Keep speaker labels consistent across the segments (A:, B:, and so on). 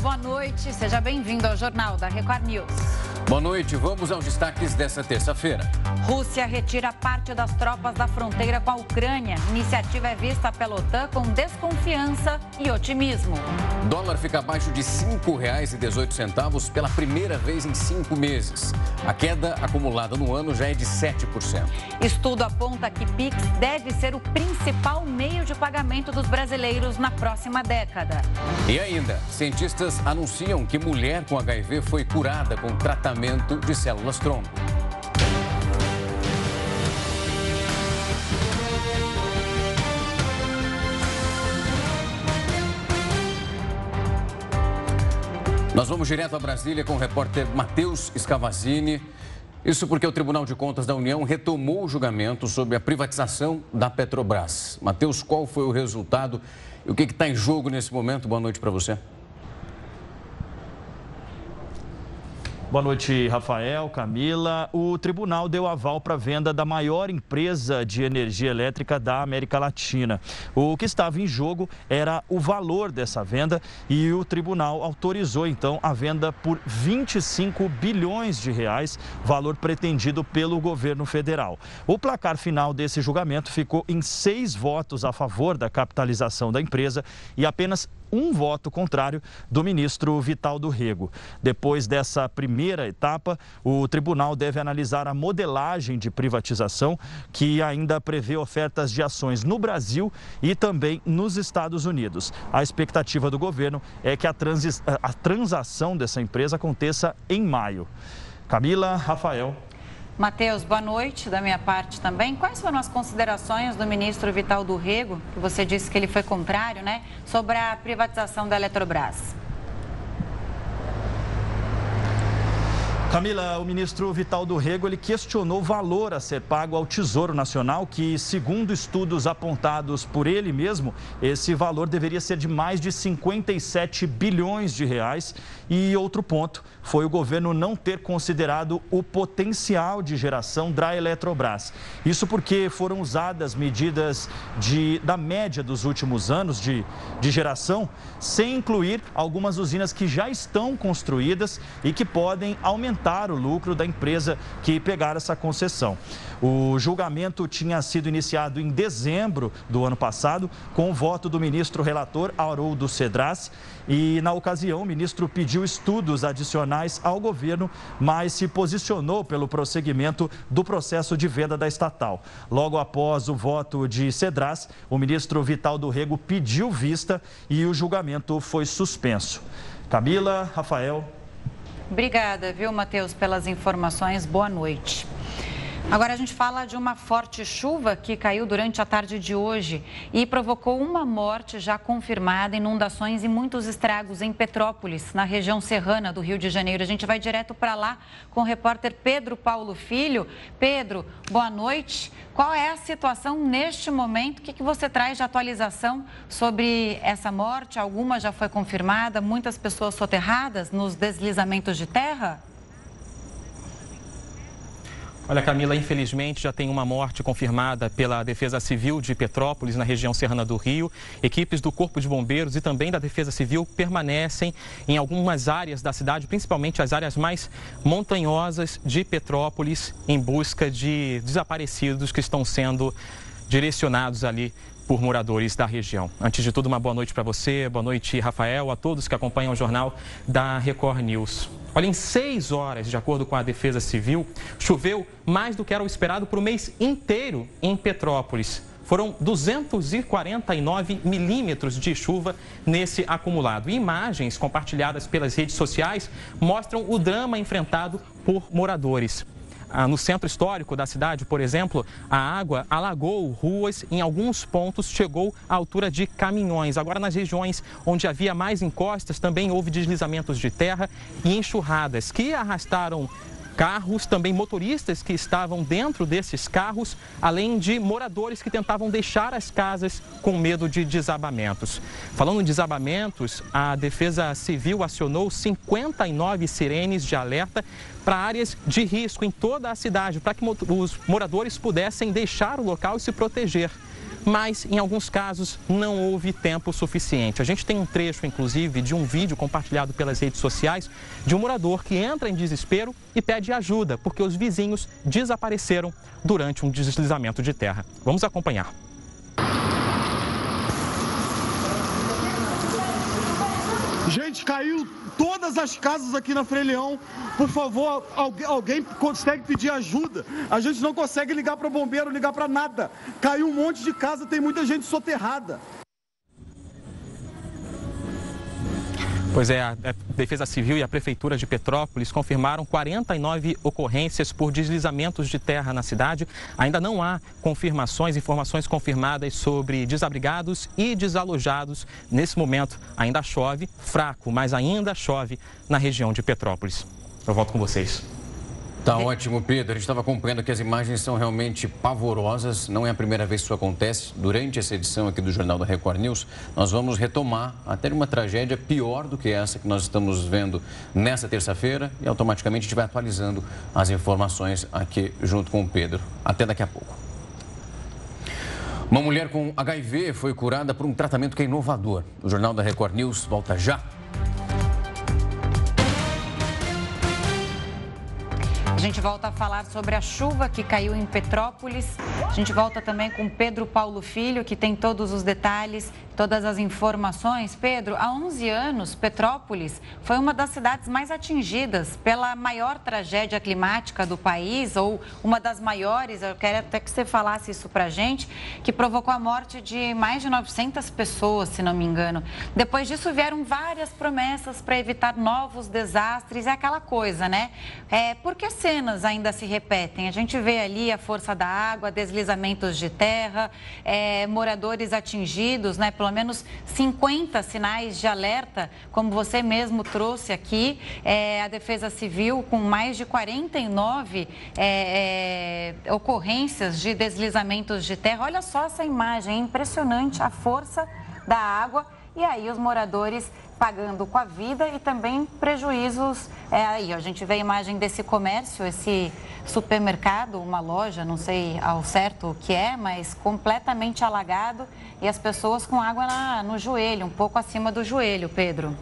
A: boa noite. Seja bem-vindo ao Jornal da Record News.
B: Boa noite, vamos aos destaques dessa terça-feira.
A: Rússia retira parte das tropas da fronteira com a Ucrânia. Iniciativa é vista pela OTAN com desconfiança e otimismo.
B: Dólar fica abaixo de R$ 5,18 pela primeira vez em cinco meses. A queda acumulada no ano já é de 7%.
A: Estudo aponta que Pix deve ser o principal meio de pagamento dos brasileiros na próxima década.
B: E ainda, cientistas anunciam que mulher com HIV foi curada com tratamento tratamento de células tronco. Nós vamos direto a Brasília com o repórter Matheus Scavazini. Isso porque o Tribunal de Contas da União retomou o julgamento sobre a privatização da Petrobras. Matheus, qual foi o resultado e o que está em jogo nesse momento? Boa noite para você.
C: Boa noite, Rafael, Camila. O tribunal deu aval para a venda da maior empresa de energia elétrica da América Latina. O que estava em jogo era o valor dessa venda e o tribunal autorizou então a venda por 25 bilhões de reais, valor pretendido pelo governo federal. O placar final desse julgamento ficou em seis votos a favor da capitalização da empresa e apenas um voto contrário do ministro Vital do Rego. Depois dessa primeira etapa, o tribunal deve analisar a modelagem de privatização, que ainda prevê ofertas de ações no Brasil e também nos Estados Unidos. A expectativa do governo é que a, transi a transação dessa empresa aconteça em maio. Camila, Rafael.
A: Matheus, boa noite da minha parte também. Quais foram as considerações do ministro Vital do Rego, que você disse que ele foi contrário, né, sobre a privatização da Eletrobras?
C: Camila, o ministro Vital do Rego ele questionou o valor a ser pago ao Tesouro Nacional, que, segundo estudos apontados por ele mesmo, esse valor deveria ser de mais de 57 bilhões de reais. E outro ponto foi o governo não ter considerado o potencial de geração da Eletrobras. Isso porque foram usadas medidas de, da média dos últimos anos de, de geração, sem incluir algumas usinas que já estão construídas e que podem aumentar aumentar o lucro da empresa que pegar essa concessão. O julgamento tinha sido iniciado em dezembro do ano passado, com o voto do ministro relator Haroldo Cedras. E, na ocasião, o ministro pediu estudos adicionais ao governo, mas se posicionou pelo prosseguimento do processo de venda da estatal. Logo após o voto de Cedras, o ministro Vital do Rego pediu vista e o julgamento foi suspenso. Camila, Rafael.
A: Obrigada, viu, Matheus, pelas informações. Boa noite. Agora a gente fala de uma forte chuva que caiu durante a tarde de hoje e provocou uma morte já confirmada, inundações e muitos estragos em Petrópolis, na região serrana do Rio de Janeiro. A gente vai direto para lá com o repórter Pedro Paulo Filho. Pedro, boa noite. Qual é a situação neste momento? O que, que você traz de atualização sobre essa morte? Alguma já foi confirmada? Muitas pessoas soterradas nos deslizamentos de terra?
D: Olha, Camila, infelizmente já tem uma morte confirmada pela Defesa Civil de Petrópolis, na região serrana do Rio. Equipes do Corpo de Bombeiros e também da Defesa Civil permanecem em algumas áreas da cidade, principalmente as áreas mais montanhosas de Petrópolis, em busca de desaparecidos que estão sendo direcionados ali por moradores da região. Antes de tudo, uma boa noite para você, boa noite, Rafael, a todos que acompanham o jornal da Record News. Olha, em seis horas, de acordo com a Defesa Civil, choveu mais do que era o esperado para o mês inteiro em Petrópolis. Foram 249 milímetros de chuva nesse acumulado. imagens compartilhadas pelas redes sociais mostram o drama enfrentado por moradores. Ah, no centro histórico da cidade, por exemplo, a água alagou ruas, em alguns pontos chegou à altura de caminhões. Agora, nas regiões onde havia mais encostas, também houve deslizamentos de terra e enxurradas que arrastaram carros, também motoristas que estavam dentro desses carros, além de moradores que tentavam deixar as casas com medo de desabamentos. Falando em desabamentos, a Defesa Civil acionou 59 sirenes de alerta para áreas de risco em toda a cidade, para que os moradores pudessem deixar o local e se proteger. mas em alguns casos não houve tempo suficiente. A gente tem um trecho, inclusive, de um vídeo compartilhado pelas redes sociais de um morador que entra em desespero e pede ajuda porque os vizinhos desapareceram durante um deslizamento de terra. Vamos acompanhar.
E: Gente, caiu todas as casas aqui na Freio Por favor, alguém, alguém consegue pedir ajuda. A gente não consegue ligar para o bombeiro, ligar para nada. Caiu um monte de casa, tem muita gente soterrada.
D: Pois é, a Defesa Civil e a Prefeitura de Petrópolis confirmaram 49 ocorrências por deslizamentos de terra na cidade. Ainda não há confirmações, informações confirmadas sobre desabrigados e desalojados. Nesse momento, ainda chove, fraco, mas ainda chove na região de Petrópolis. Eu volto com vocês.
B: Tá ótimo, Pedro. A gente estava acompanhando que as imagens são realmente pavorosas. Não é a primeira vez que isso acontece. Durante essa edição aqui do Jornal da Record News, nós vamos retomar até uma tragédia pior do que essa que nós estamos vendo nessa terça-feira e automaticamente a gente vai atualizando as informações aqui junto com o Pedro. Até daqui a pouco. Uma mulher com HIV foi curada por um tratamento que é inovador. O Jornal da Record News volta já.
A: Gente volta a falar sobre a chuva que caiu em Petrópolis. A gente volta também com Pedro Paulo Filho, que tem todos os detalhes todas as informações. Pedro, há 11 anos, Petrópolis foi uma das cidades mais atingidas pela maior tragédia climática do país, ou uma das maiores, eu quero até que você falasse isso para gente, que provocou a morte de mais de 900 pessoas, se não me engano. Depois disso, vieram várias promessas para evitar novos desastres, é aquela coisa, né? É, por que cenas ainda se repetem? A gente vê ali a força da água, deslizamentos de terra, é, moradores atingidos, né? Pelo pelo menos 50 sinais de alerta, como você mesmo trouxe aqui. É, a Defesa Civil, com mais de 49 é, é, ocorrências de deslizamentos de terra. Olha só essa imagem, é impressionante a força da água. E aí os moradores pagando com a vida e também prejuízos. É, aí, a gente vê a imagem desse comércio, esse supermercado, uma loja, não sei ao certo o que é, mas completamente alagado e as pessoas com água na, no joelho, um pouco acima do joelho, Pedro.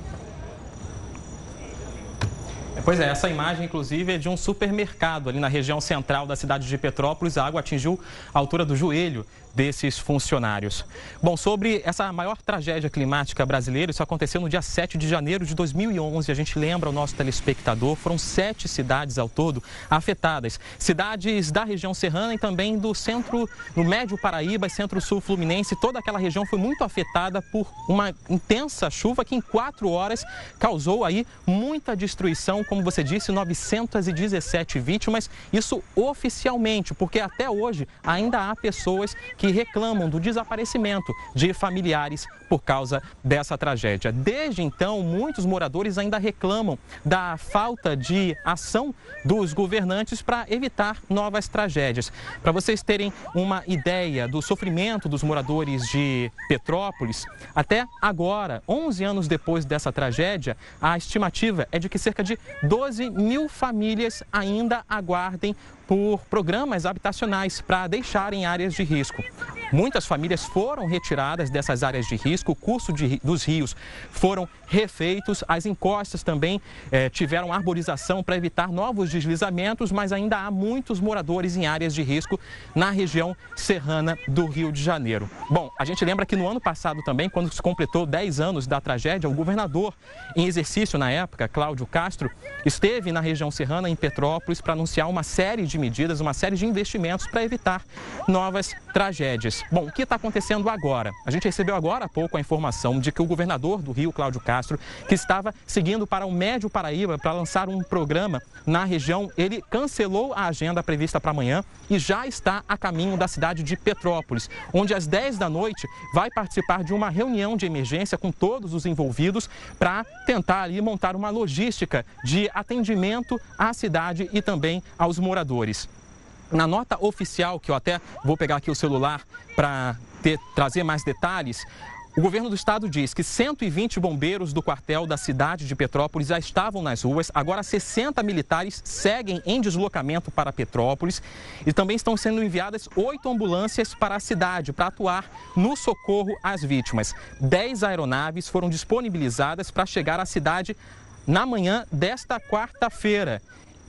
D: Pois é, essa imagem, inclusive, é de um supermercado ali na região central da cidade de Petrópolis. A água atingiu a altura do joelho desses funcionários. Bom, sobre essa maior tragédia climática brasileira, isso aconteceu no dia 7 de janeiro de 2011. A gente lembra o nosso telespectador, foram sete cidades ao todo afetadas. Cidades da região serrana e também do centro, no Médio Paraíba e centro-sul fluminense. Toda aquela região foi muito afetada por uma intensa chuva que em quatro horas causou aí muita destruição, como você disse, 917 vítimas. Isso oficialmente, porque até hoje ainda há pessoas que reclamam do desaparecimento de familiares por causa dessa tragédia. Desde então, muitos moradores ainda reclamam da falta de ação dos governantes para evitar novas tragédias. Para vocês terem uma ideia do sofrimento dos moradores de Petrópolis, até agora, 11 anos depois dessa tragédia, a estimativa é de que cerca de 12 mil famílias ainda aguardem por programas habitacionais para deixarem áreas de risco. Muitas famílias foram retiradas dessas áreas de risco, o curso de, dos rios foram refeitos, as encostas também eh, tiveram arborização para evitar novos deslizamentos, mas ainda há muitos moradores em áreas de risco na região serrana do Rio de Janeiro. Bom, a gente lembra que no ano passado também, quando se completou 10 anos da tragédia, o governador em exercício na época, Cláudio Castro, esteve na região serrana, em Petrópolis, para anunciar uma série de medidas, uma série de investimentos para evitar novas tragédias. Bom, o que está acontecendo agora? A gente recebeu agora há pouco a informação de que o governador do Rio, Cláudio Castro, que estava seguindo para o Médio Paraíba para lançar um programa na região, ele cancelou a agenda prevista para amanhã e já está a caminho da cidade de Petrópolis, onde às 10 da noite vai participar de uma reunião de emergência com todos os envolvidos para tentar ali montar uma logística de atendimento à cidade e também aos moradores. Na nota oficial, que eu até vou pegar aqui o celular para trazer mais detalhes, O governo do estado diz que 120 bombeiros do quartel da cidade de Petrópolis já estavam nas ruas. Agora, 60 militares seguem em deslocamento para Petrópolis e também estão sendo enviadas oito ambulâncias para a cidade para atuar no socorro às vítimas. Dez aeronaves foram disponibilizadas para chegar à cidade na manhã desta quarta-feira.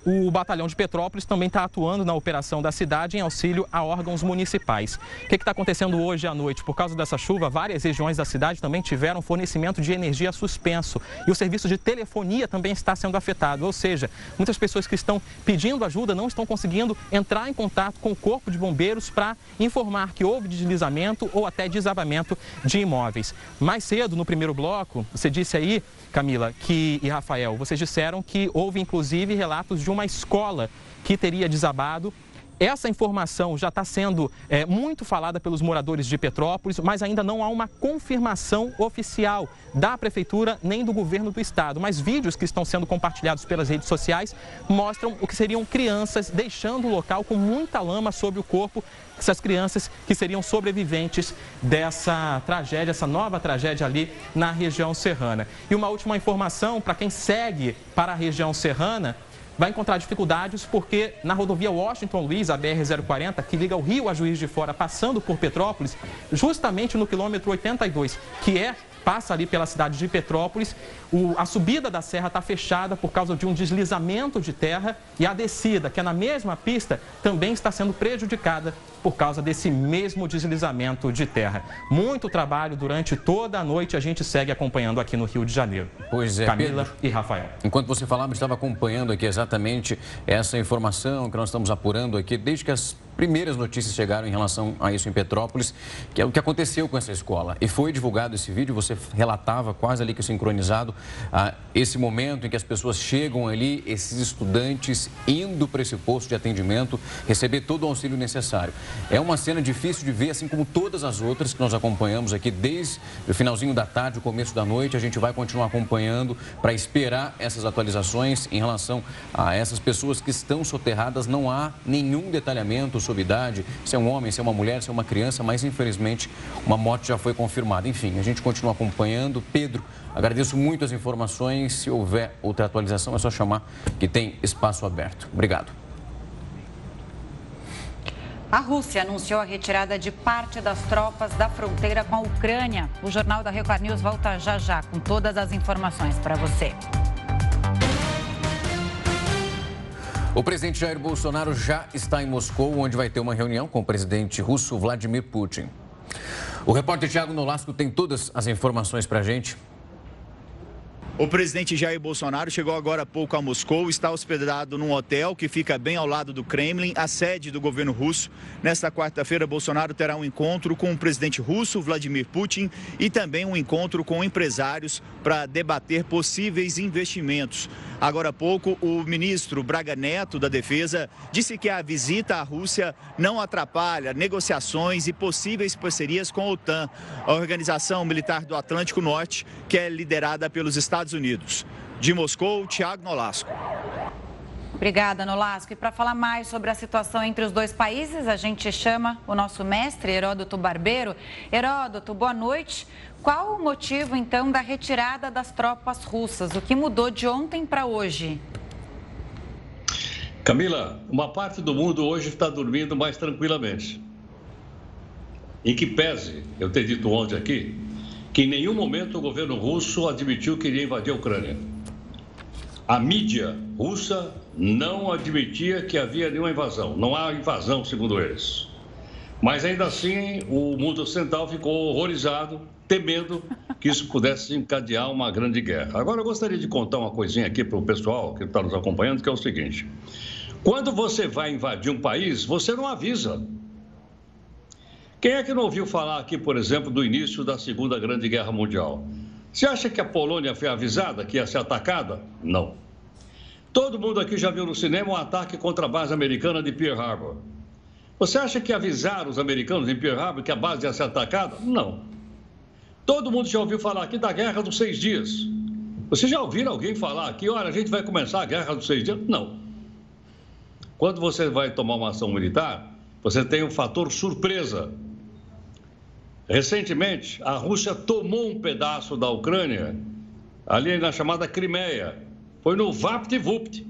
D: O batalhão de Petrópolis também está atuando na operação da cidade em auxílio a órgãos municipais. O que está acontecendo hoje à noite? Por causa dessa chuva, várias regiões da cidade também tiveram fornecimento de energia suspenso. E o serviço de telefonia também está sendo afetado. Ou seja, muitas pessoas que estão pedindo ajuda não estão conseguindo entrar em contato com o Corpo de Bombeiros para informar que houve deslizamento ou até desabamento de imóveis. Mais cedo, no primeiro bloco, você disse aí, Camila que, e Rafael, vocês disseram que houve inclusive relatos de uma escola que teria desabado essa informação já está sendo é, muito falada pelos moradores de Petrópolis, mas ainda não há uma confirmação oficial da Prefeitura nem do governo do Estado. Mas vídeos que estão sendo compartilhados pelas redes sociais mostram o que seriam crianças deixando o local com muita lama sobre o corpo. Essas crianças que seriam sobreviventes dessa tragédia, essa nova tragédia ali na região serrana. E uma última informação para quem segue para a região serrana vai encontrar dificuldades porque na rodovia Washington Luiz, a BR-040, que liga o Rio a Juiz de Fora, passando por Petrópolis, justamente no quilômetro 82, que é passa ali pela cidade de Petrópolis. O, a subida da serra está fechada por causa de um deslizamento de terra e a descida, que é na mesma pista, também está sendo prejudicada por causa desse mesmo deslizamento de terra. Muito trabalho durante toda a noite, a gente segue acompanhando aqui no Rio de Janeiro.
B: Pois é,
D: Camila
B: Pedro,
D: e Rafael.
B: Enquanto você falava, estava acompanhando aqui exatamente essa informação que nós estamos apurando aqui desde que as primeiras notícias chegaram em relação a isso em Petrópolis, que é o que aconteceu com essa escola. E foi divulgado esse vídeo, você relatava quase ali que sincronizado ah, esse momento em que as pessoas chegam ali, esses estudantes indo para esse posto de atendimento, receber todo o auxílio necessário. É uma cena difícil de ver, assim como todas as outras que nós acompanhamos aqui desde o finalzinho da tarde, o começo da noite. A gente vai continuar acompanhando para esperar essas atualizações em relação a essas pessoas que estão soterradas. Não há nenhum detalhamento idade, se é um homem, se é uma mulher, se é uma criança, mas infelizmente uma morte já foi confirmada. Enfim, a gente continua acompanhando. Pedro, agradeço muito as informações. Se houver outra atualização, é só chamar que tem espaço aberto. Obrigado.
A: A Rússia anunciou a retirada de parte das tropas da fronteira com a Ucrânia. O Jornal da Record News volta já já com todas as informações para você.
B: O presidente Jair Bolsonaro já está em Moscou, onde vai ter uma reunião com o presidente russo Vladimir Putin. O repórter Tiago Nolasco tem todas as informações para a gente.
F: O presidente Jair Bolsonaro chegou agora há pouco a Moscou, está hospedado num hotel que fica bem ao lado do Kremlin, a sede do governo russo. Nesta quarta-feira, Bolsonaro terá um encontro com o presidente russo Vladimir Putin e também um encontro com empresários para debater possíveis investimentos. Agora há pouco, o ministro Braga Neto da Defesa disse que a visita à Rússia não atrapalha negociações e possíveis parcerias com a OTAN, a Organização Militar do Atlântico Norte, que é liderada pelos Estados Unidos. De Moscou, Tiago Nolasco.
A: Obrigada, Nolasco. E para falar mais sobre a situação entre os dois países, a gente chama o nosso mestre, Heródoto Barbeiro. Heródoto, boa noite. Qual o motivo, então, da retirada das tropas russas? O que mudou de ontem para hoje?
G: Camila, uma parte do mundo hoje está dormindo mais tranquilamente. Em que pese, eu ter dito ontem aqui, que em nenhum momento o governo russo admitiu que iria invadir a Ucrânia. A mídia russa não admitia que havia nenhuma invasão. Não há invasão, segundo eles. Mas ainda assim, o mundo ocidental ficou horrorizado, temendo que isso pudesse encadear uma grande guerra. Agora, eu gostaria de contar uma coisinha aqui para o pessoal que está nos acompanhando, que é o seguinte: quando você vai invadir um país, você não avisa. Quem é que não ouviu falar aqui, por exemplo, do início da Segunda Grande Guerra Mundial? Você acha que a Polônia foi avisada que ia ser atacada? Não. Todo mundo aqui já viu no cinema um ataque contra a base americana de Pearl Harbor. Você acha que avisaram os americanos em Pearl Harbor que a base ia ser atacada? Não. Todo mundo já ouviu falar aqui da Guerra dos Seis Dias. Você já ouviram alguém falar aqui, olha, a gente vai começar a Guerra dos Seis Dias? Não. Quando você vai tomar uma ação militar, você tem o um fator surpresa. Recentemente, a Rússia tomou um pedaço da Ucrânia, ali na chamada Crimeia. Foi no Vapt-Vupt.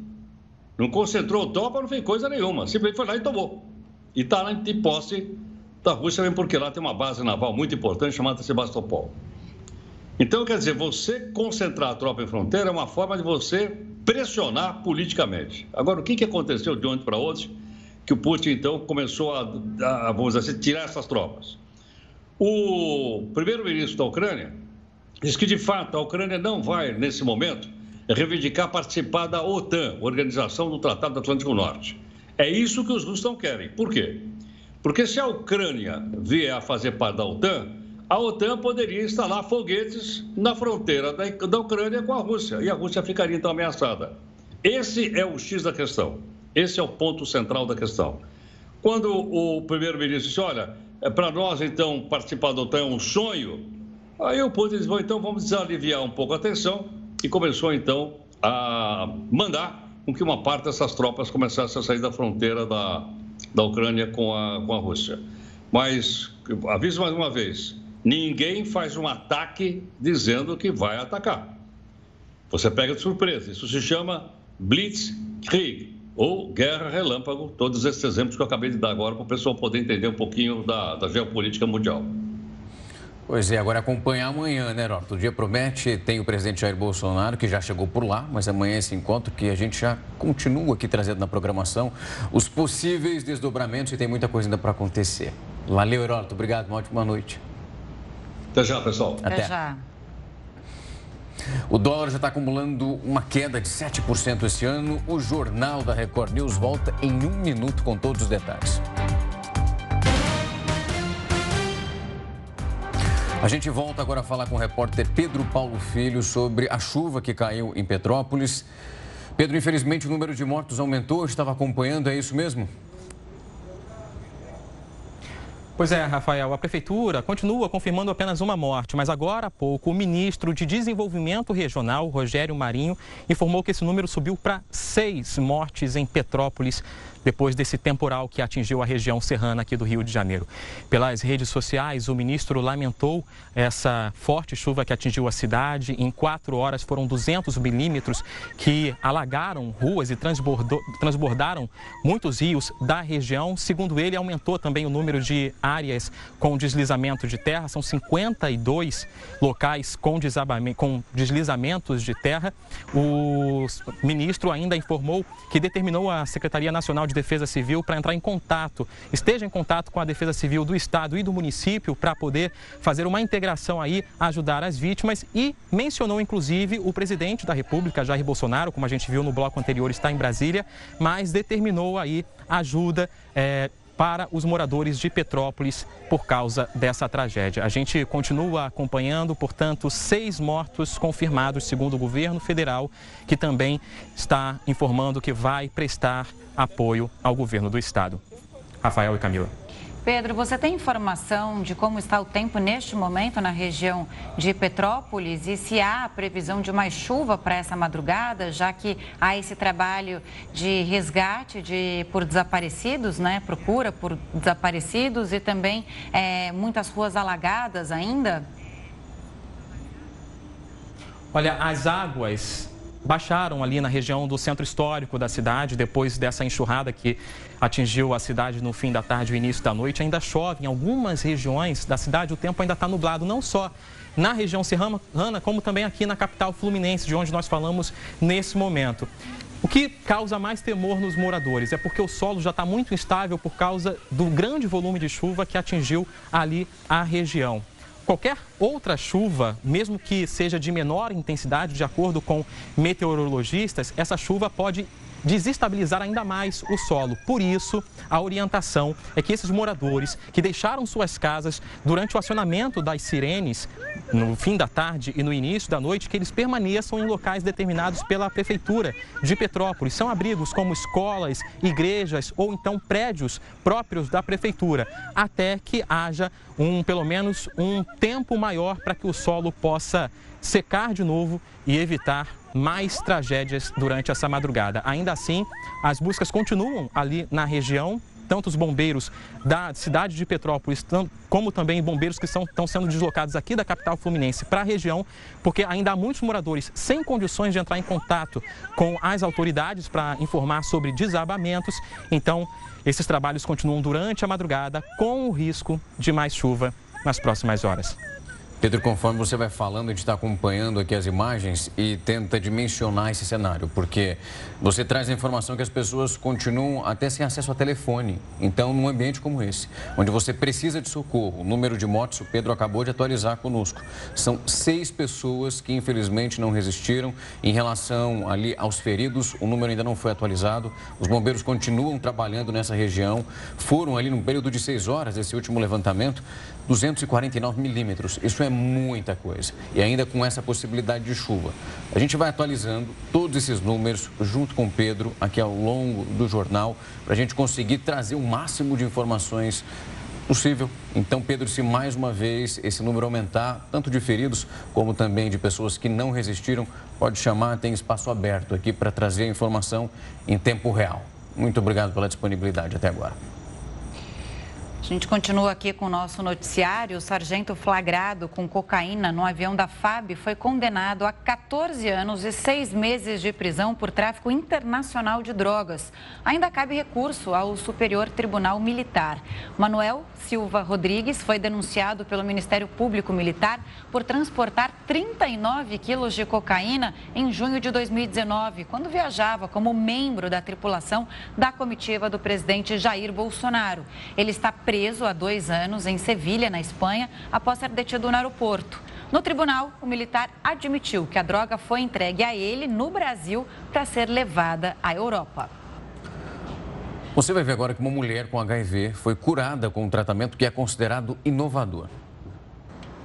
G: Não concentrou tropa, não fez coisa nenhuma. Simplesmente foi lá e tomou. E está em posse da Rússia, mesmo porque lá tem uma base naval muito importante chamada Sebastopol. Então, quer dizer, você concentrar a tropa em fronteira é uma forma de você pressionar politicamente. Agora, o que, que aconteceu de ontem para hoje que o Putin, então, começou a, a vamos dizer assim, tirar essas tropas? O primeiro-ministro da Ucrânia diz que, de fato, a Ucrânia não vai, nesse momento, reivindicar participar da OTAN, Organização do Tratado Atlântico Norte. É isso que os russos não querem. Por quê? Porque se a Ucrânia vier a fazer parte da OTAN, a OTAN poderia instalar foguetes na fronteira da, Ucrânia com a Rússia, e a Rússia ficaria então ameaçada. Esse é o X da questão. Esse é o ponto central da questão. Quando o primeiro-ministro disse, olha, é, para nós, então, participar da OTAN é um sonho. Aí o Putin disse, então vamos desaliviar um pouco a tensão e começou, então, a mandar com que uma parte dessas tropas começasse a sair da fronteira da, da Ucrânia com a, com a Rússia. Mas, aviso mais uma vez, ninguém faz um ataque dizendo que vai atacar. Você pega de surpresa. Isso se chama Blitzkrieg ou guerra relâmpago, todos esses exemplos que eu acabei de dar agora para o pessoal poder entender um pouquinho da, da geopolítica mundial.
B: Pois é, agora acompanhar amanhã, né, Roberto? O dia promete, tem o presidente Jair Bolsonaro, que já chegou por lá, mas amanhã é esse encontro que a gente já continua aqui trazendo na programação os possíveis desdobramentos e tem muita coisa ainda para acontecer. Valeu, Heródoto. Obrigado, uma ótima noite.
G: Até já, pessoal.
A: Até, Até já.
B: O dólar já está acumulando uma queda de 7% esse ano. O Jornal da Record News volta em um minuto com todos os detalhes. A gente volta agora a falar com o repórter Pedro Paulo Filho sobre a chuva que caiu em Petrópolis. Pedro, infelizmente o número de mortos aumentou, estava acompanhando, é isso mesmo?
D: Pois é, Rafael, a prefeitura continua confirmando apenas uma morte, mas agora há pouco o ministro de Desenvolvimento Regional, Rogério Marinho, informou que esse número subiu para seis mortes em Petrópolis depois desse temporal que atingiu a região serrana aqui do Rio de Janeiro. Pelas redes sociais, o ministro lamentou essa forte chuva que atingiu a cidade. Em quatro horas foram 200 milímetros que alagaram ruas e transbordaram muitos rios da região. Segundo ele, aumentou também o número de áreas com deslizamento de terra. São 52 locais com, com deslizamentos de terra. O ministro ainda informou que determinou a Secretaria Nacional de Defesa Civil para entrar em contato, esteja em contato com a Defesa Civil do Estado e do município para poder fazer uma integração aí, ajudar as vítimas. E mencionou inclusive o presidente da República, Jair Bolsonaro, como a gente viu no bloco anterior, está em Brasília, mas determinou aí ajuda é, para os moradores de Petrópolis por causa dessa tragédia. A gente continua acompanhando, portanto, seis mortos confirmados, segundo o governo federal, que também está informando que vai prestar apoio ao governo do estado. Rafael e Camila.
A: Pedro, você tem informação de como está o tempo neste momento na região de Petrópolis e se há previsão de mais chuva para essa madrugada, já que há esse trabalho de resgate de, por desaparecidos, né? Procura por desaparecidos e também é, muitas ruas alagadas ainda?
D: Olha, as águas baixaram ali na região do centro histórico da cidade, depois dessa enxurrada que atingiu a cidade no fim da tarde e início da noite. Ainda chove em algumas regiões da cidade, o tempo ainda está nublado, não só na região serrana, como também aqui na capital fluminense, de onde nós falamos nesse momento. O que causa mais temor nos moradores é porque o solo já está muito instável por causa do grande volume de chuva que atingiu ali a região. Qualquer outra chuva, mesmo que seja de menor intensidade, de acordo com meteorologistas, essa chuva pode desestabilizar ainda mais o solo. Por isso, a orientação é que esses moradores que deixaram suas casas durante o acionamento das sirenes, no fim da tarde e no início da noite, que eles permaneçam em locais determinados pela Prefeitura de Petrópolis. São abrigos como escolas, igrejas ou então prédios próprios da Prefeitura, até que haja um, pelo menos um tempo maior para que o solo possa secar de novo e evitar mais tragédias durante essa madrugada. Ainda assim, as buscas continuam ali na região tanto os bombeiros da cidade de Petrópolis, como também bombeiros que são, estão sendo deslocados aqui da capital fluminense para a região, porque ainda há muitos moradores sem condições de entrar em contato com as autoridades para informar sobre desabamentos. Então, esses trabalhos continuam durante a madrugada com o risco de mais chuva nas próximas horas.
B: Pedro, conforme você vai falando, a gente está acompanhando aqui as imagens e tenta dimensionar esse cenário, porque você traz a informação que as pessoas continuam até sem acesso a telefone. Então, num ambiente como esse, onde você precisa de socorro, o número de mortes, o Pedro acabou de atualizar conosco. São seis pessoas que infelizmente não resistiram. Em relação ali aos feridos, o número ainda não foi atualizado. Os bombeiros continuam trabalhando nessa região. Foram ali num período de seis horas, esse último levantamento, 249 milímetros. Isso é muita coisa. E ainda com essa possibilidade de chuva. A gente vai atualizando todos esses números junto com o Pedro aqui ao longo do jornal para a gente conseguir trazer o máximo de informações possível. Então, Pedro, se mais uma vez esse número aumentar, tanto de feridos como também de pessoas que não resistiram, pode chamar, tem espaço aberto aqui para trazer a informação em tempo real. Muito obrigado pela disponibilidade até agora.
A: A gente continua aqui com o nosso noticiário. O sargento flagrado com cocaína no avião da FAB foi condenado a 14 anos e 6 meses de prisão por tráfico internacional de drogas. Ainda cabe recurso ao Superior Tribunal Militar. Manuel Silva Rodrigues foi denunciado pelo Ministério Público Militar por transportar 39 quilos de cocaína em junho de 2019, quando viajava como membro da tripulação da comitiva do presidente Jair Bolsonaro. Ele está preso preso há dois anos em Sevilha, na Espanha, após ser detido no aeroporto. No tribunal, o militar admitiu que a droga foi entregue a ele no Brasil para ser levada à Europa.
B: Você vai ver agora que uma mulher com HIV foi curada com um tratamento que é considerado inovador.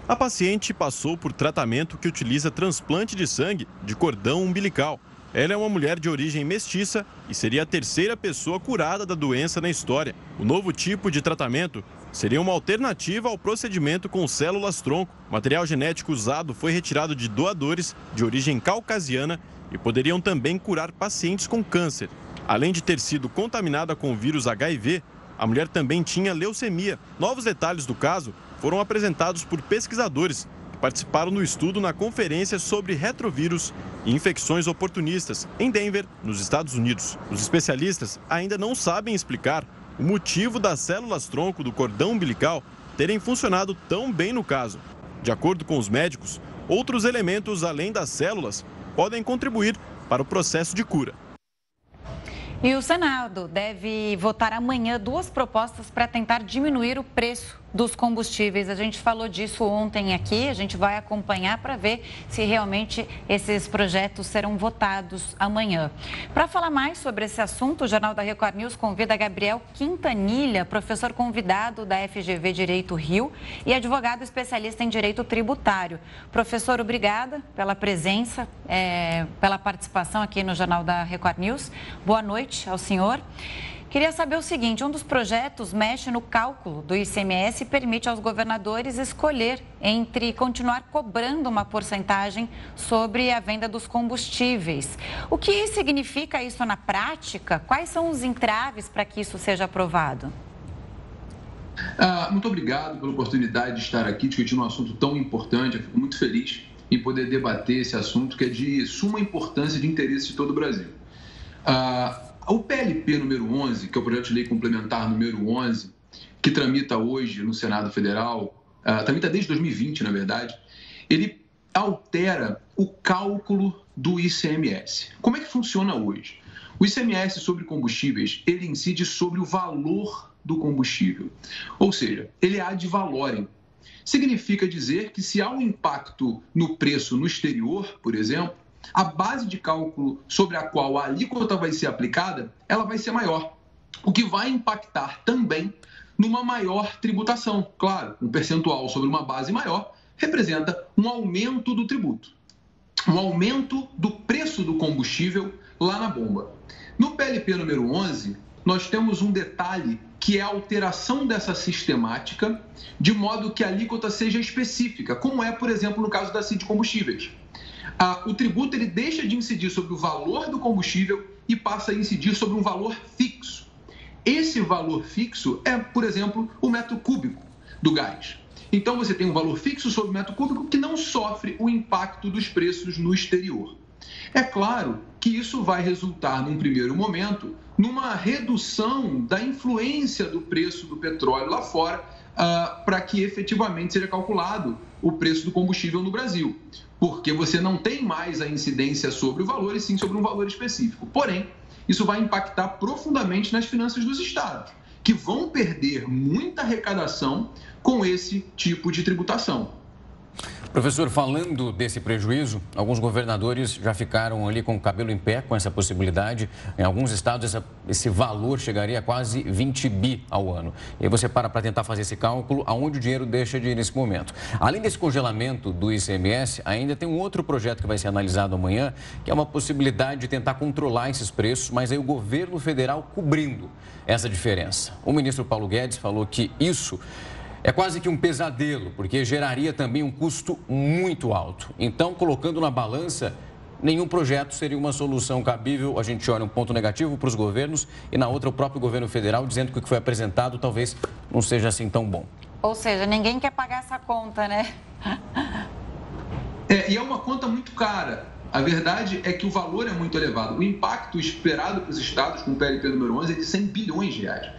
H: A paciente passou por tratamento que utiliza transplante de sangue de cordão umbilical. Ela é uma mulher de origem mestiça e seria a terceira pessoa curada da doença na história. O novo tipo de tratamento seria uma alternativa ao procedimento com células-tronco. O material genético usado foi retirado de doadores de origem caucasiana e poderiam também curar pacientes com câncer. Além de ter sido contaminada com o vírus HIV, a mulher também tinha leucemia. Novos detalhes do caso foram apresentados por pesquisadores participaram no estudo na conferência sobre retrovírus e infecções oportunistas em Denver, nos Estados Unidos. Os especialistas ainda não sabem explicar o motivo das células-tronco do cordão umbilical terem funcionado tão bem no caso. De acordo com os médicos, outros elementos além das células podem contribuir para o processo de cura.
A: E o Senado deve votar amanhã duas propostas para tentar diminuir o preço dos combustíveis. A gente falou disso ontem aqui, a gente vai acompanhar para ver se realmente esses projetos serão votados amanhã. Para falar mais sobre esse assunto, o Jornal da Record News convida Gabriel Quintanilha, professor convidado da FGV Direito Rio e advogado especialista em direito tributário. Professor, obrigada pela presença, é, pela participação aqui no Jornal da Record News. Boa noite ao senhor. Queria saber o seguinte: um dos projetos mexe no cálculo do ICMS e permite aos governadores escolher entre continuar cobrando uma porcentagem sobre a venda dos combustíveis. O que significa isso na prática? Quais são os entraves para que isso seja aprovado?
I: Ah, muito obrigado pela oportunidade de estar aqui discutindo um assunto tão importante. Eu fico muito feliz em poder debater esse assunto que é de suma importância e de interesse de todo o Brasil. Ah, o PLP número 11, que é o projeto de lei complementar número 11, que tramita hoje no Senado Federal, uh, tramita desde 2020, na verdade, ele altera o cálculo do ICMS. Como é que funciona hoje? O ICMS sobre combustíveis, ele incide sobre o valor do combustível. Ou seja, ele é ad valorem. Significa dizer que se há um impacto no preço no exterior, por exemplo, a base de cálculo sobre a qual a alíquota vai ser aplicada, ela vai ser maior, o que vai impactar também numa maior tributação. Claro, um percentual sobre uma base maior representa um aumento do tributo, um aumento do preço do combustível lá na bomba. No PLP número 11, nós temos um detalhe que é a alteração dessa sistemática, de modo que a alíquota seja específica, como é, por exemplo, no caso da CID Combustíveis ah, o tributo ele deixa de incidir sobre o valor do combustível e passa a incidir sobre um valor fixo. Esse valor fixo é, por exemplo, o metro cúbico do gás. Então você tem um valor fixo sobre o metro cúbico que não sofre o impacto dos preços no exterior. É claro que isso vai resultar, num primeiro momento, numa redução da influência do preço do petróleo lá fora, uh, para que efetivamente seja calculado o preço do combustível no Brasil. Porque você não tem mais a incidência sobre o valor, e sim sobre um valor específico. Porém, isso vai impactar profundamente nas finanças dos estados, que vão perder muita arrecadação com esse tipo de tributação.
B: Professor, falando desse prejuízo, alguns governadores já ficaram ali com o cabelo em pé com essa possibilidade. Em alguns estados, essa, esse valor chegaria a quase 20 bi ao ano. E aí você para para tentar fazer esse cálculo, aonde o dinheiro deixa de ir nesse momento. Além desse congelamento do ICMS, ainda tem um outro projeto que vai ser analisado amanhã, que é uma possibilidade de tentar controlar esses preços, mas aí o governo federal cobrindo essa diferença. O ministro Paulo Guedes falou que isso é quase que um pesadelo, porque geraria também um custo muito alto. Então, colocando na balança, nenhum projeto seria uma solução cabível. A gente olha um ponto negativo para os governos e na outra o próprio governo federal dizendo que o que foi apresentado talvez não seja assim tão bom.
A: Ou seja, ninguém quer pagar essa conta, né?
I: É, e é uma conta muito cara. A verdade é que o valor é muito elevado. O impacto esperado para os estados com o PLP número 11 é de 100 bilhões de reais.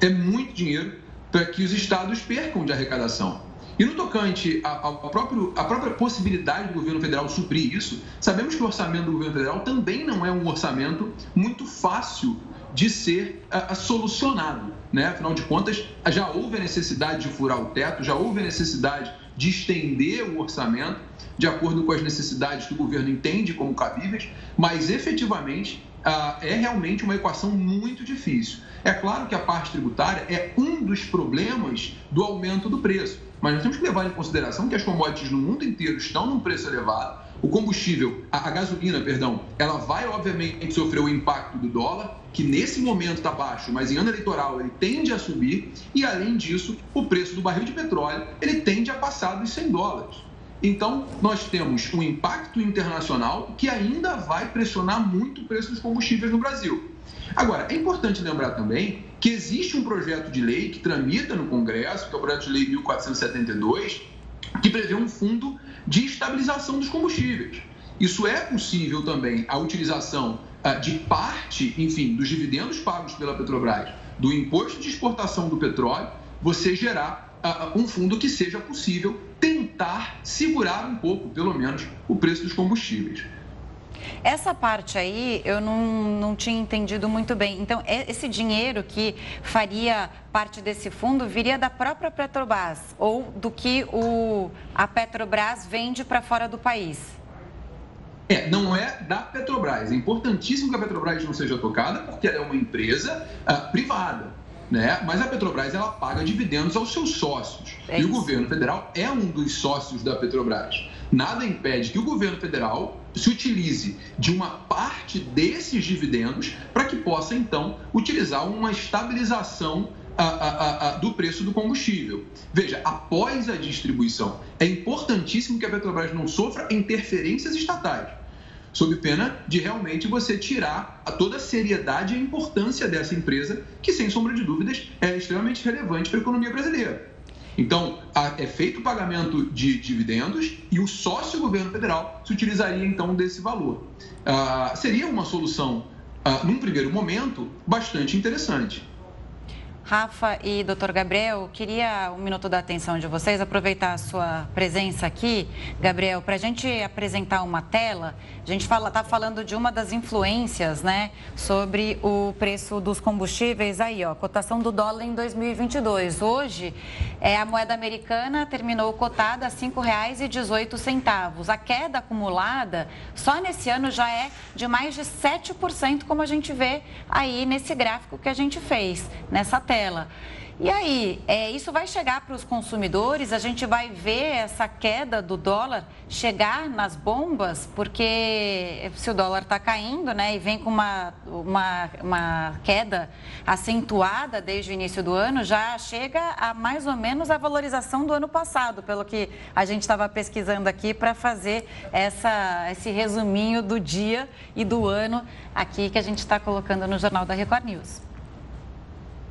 I: É muito dinheiro para que os estados percam de arrecadação. E no tocante à, própria possibilidade do governo federal suprir isso, sabemos que o orçamento do governo federal também não é um orçamento muito fácil de ser a, a solucionado. Né? Afinal de contas, já houve a necessidade de furar o teto, já houve a necessidade de estender o orçamento de acordo com as necessidades que o governo entende como cabíveis, mas efetivamente ah, é realmente uma equação muito difícil. É claro que a parte tributária é um dos problemas do aumento do preço, mas nós temos que levar em consideração que as commodities no mundo inteiro estão num preço elevado. O combustível, a, gasolina, perdão, ela vai obviamente sofrer o impacto do dólar, que nesse momento está baixo, mas em ano eleitoral ele tende a subir, e além disso, o preço do barril de petróleo ele tende a passar dos 100 dólares. Então, nós temos um impacto internacional que ainda vai pressionar muito o preço dos combustíveis no Brasil. Agora, é importante lembrar também que existe um projeto de lei que tramita no Congresso, que é o projeto de lei 1472, que prevê um fundo de estabilização dos combustíveis. Isso é possível também a utilização ah, de parte, enfim, dos dividendos pagos pela Petrobras, do imposto de exportação do petróleo, você gerar ah, um fundo que seja possível tentar segurar um pouco, pelo menos, o preço dos combustíveis.
A: Essa parte aí eu não, não tinha entendido muito bem. Então, é, esse dinheiro que faria parte desse fundo viria da própria Petrobras ou do que o, a Petrobras vende para fora do país?
I: É, não é da Petrobras. É importantíssimo que a Petrobras não seja tocada, porque ela é uma empresa uh, privada. Né? Mas a Petrobras ela paga dividendos aos seus sócios. É e o governo federal é um dos sócios da Petrobras. Nada impede que o governo federal se utilize de uma parte desses dividendos para que possa, então, utilizar uma estabilização a, a, a, do preço do combustível. Veja, após a distribuição, é importantíssimo que a Petrobras não sofra interferências estatais, sob pena de realmente você tirar toda a seriedade e a importância dessa empresa, que, sem sombra de dúvidas, é extremamente relevante para a economia brasileira. Então, é feito o pagamento de dividendos e o sócio governo federal se utilizaria então desse valor. Ah, seria uma solução, ah, num primeiro momento, bastante interessante.
A: Rafa e doutor Gabriel, queria um minuto da atenção de vocês, aproveitar a sua presença aqui, Gabriel, para a gente apresentar uma tela. A gente está fala, tá falando de uma das influências, né, sobre o preço dos combustíveis. Aí, ó, cotação do dólar em 2022. Hoje, é, a moeda americana terminou cotada a R$ 5,18. A queda acumulada só nesse ano já é de mais de 7%, como a gente vê aí nesse gráfico que a gente fez, nessa tela E aí, é, isso vai chegar para os consumidores? A gente vai ver essa queda do dólar chegar nas bombas? Porque se o dólar está caindo, né, e vem com uma, uma, uma queda acentuada desde o início do ano, já chega a mais ou menos a valorização do ano passado, pelo que a gente estava pesquisando aqui para fazer essa, esse resuminho do dia e do ano aqui que a gente está colocando no Jornal da Record News.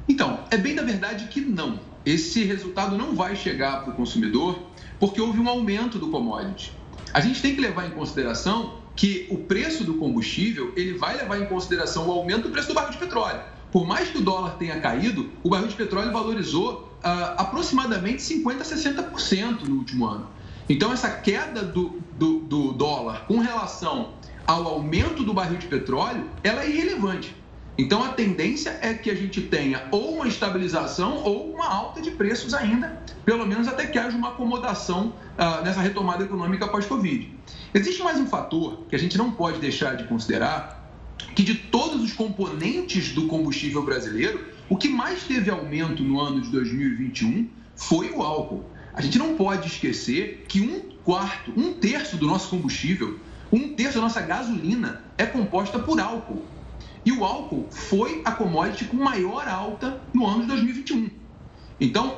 I: Então, é bem da verdade que não. Esse resultado não vai chegar para o consumidor porque houve um aumento do commodity. A gente tem que levar em consideração que o preço do combustível ele vai levar em consideração o aumento do preço do barril de petróleo. Por mais que o dólar tenha caído, o barril de petróleo valorizou uh, aproximadamente 50% a 60% no último ano. Então, essa queda do, do, do dólar com relação ao aumento do barril de petróleo, ela é irrelevante. Então a tendência é que a gente tenha ou uma estabilização ou uma alta de preços ainda, pelo menos até que haja uma acomodação uh, nessa retomada econômica pós-Covid. Existe mais um fator que a gente não pode deixar de considerar, que de todos os componentes do combustível brasileiro, o que mais teve aumento no ano de 2021 foi o álcool. A gente não pode esquecer que um quarto, um terço do nosso combustível, um terço da nossa gasolina é composta por álcool. E o álcool foi a commodity com maior alta no ano de 2021. Então,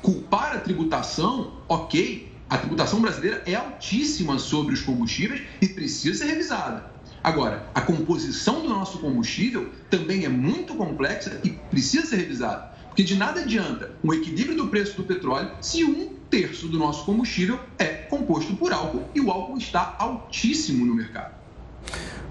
I: culpar a tributação, ok, a tributação brasileira é altíssima sobre os combustíveis e precisa ser revisada. Agora, a composição do nosso combustível também é muito complexa e precisa ser revisada. Porque de nada adianta um equilíbrio do preço do petróleo se um terço do nosso combustível é composto por álcool e o álcool está altíssimo no mercado.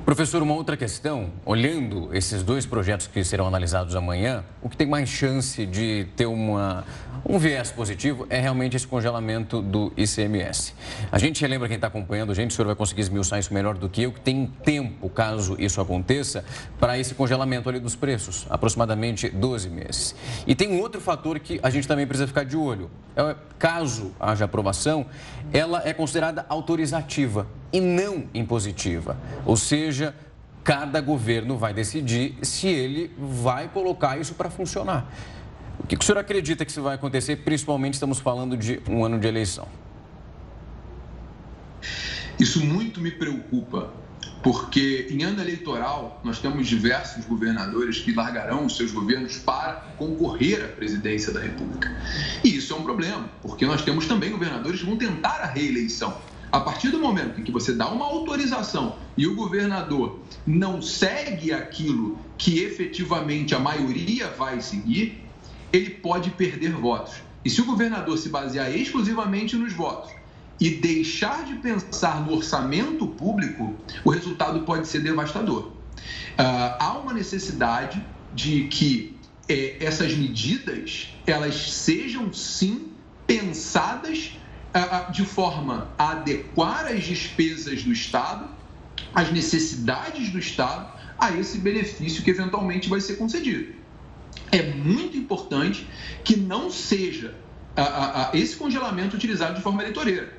B: Professor, uma outra questão, olhando esses dois projetos que serão analisados amanhã, o que tem mais chance de ter uma, um viés positivo é realmente esse congelamento do ICMS. A gente relembra quem está acompanhando, a gente, o senhor vai conseguir esmiuçar isso melhor do que eu, que tem tempo, caso isso aconteça, para esse congelamento ali dos preços, aproximadamente 12 meses. E tem um outro fator que a gente também precisa ficar de olho. É, caso haja aprovação, ela é considerada autorizativa e não impositiva. Ou seja, cada governo vai decidir se ele vai colocar isso para funcionar. O que o senhor acredita que isso vai acontecer? Principalmente estamos falando de um ano de eleição.
I: Isso muito me preocupa, porque em ano eleitoral nós temos diversos governadores que largarão os seus governos para concorrer à presidência da República. E isso é um problema, porque nós temos também governadores que vão tentar a reeleição. A partir do momento em que você dá uma autorização e o governador não segue aquilo que efetivamente a maioria vai seguir, ele pode perder votos. E se o governador se basear exclusivamente nos votos e deixar de pensar no orçamento público, o resultado pode ser devastador. Uh, há uma necessidade de que eh, essas medidas elas sejam sim pensadas de forma a adequar as despesas do Estado, as necessidades do Estado, a esse benefício que eventualmente vai ser concedido. É muito importante que não seja esse congelamento utilizado de forma eleitoreira.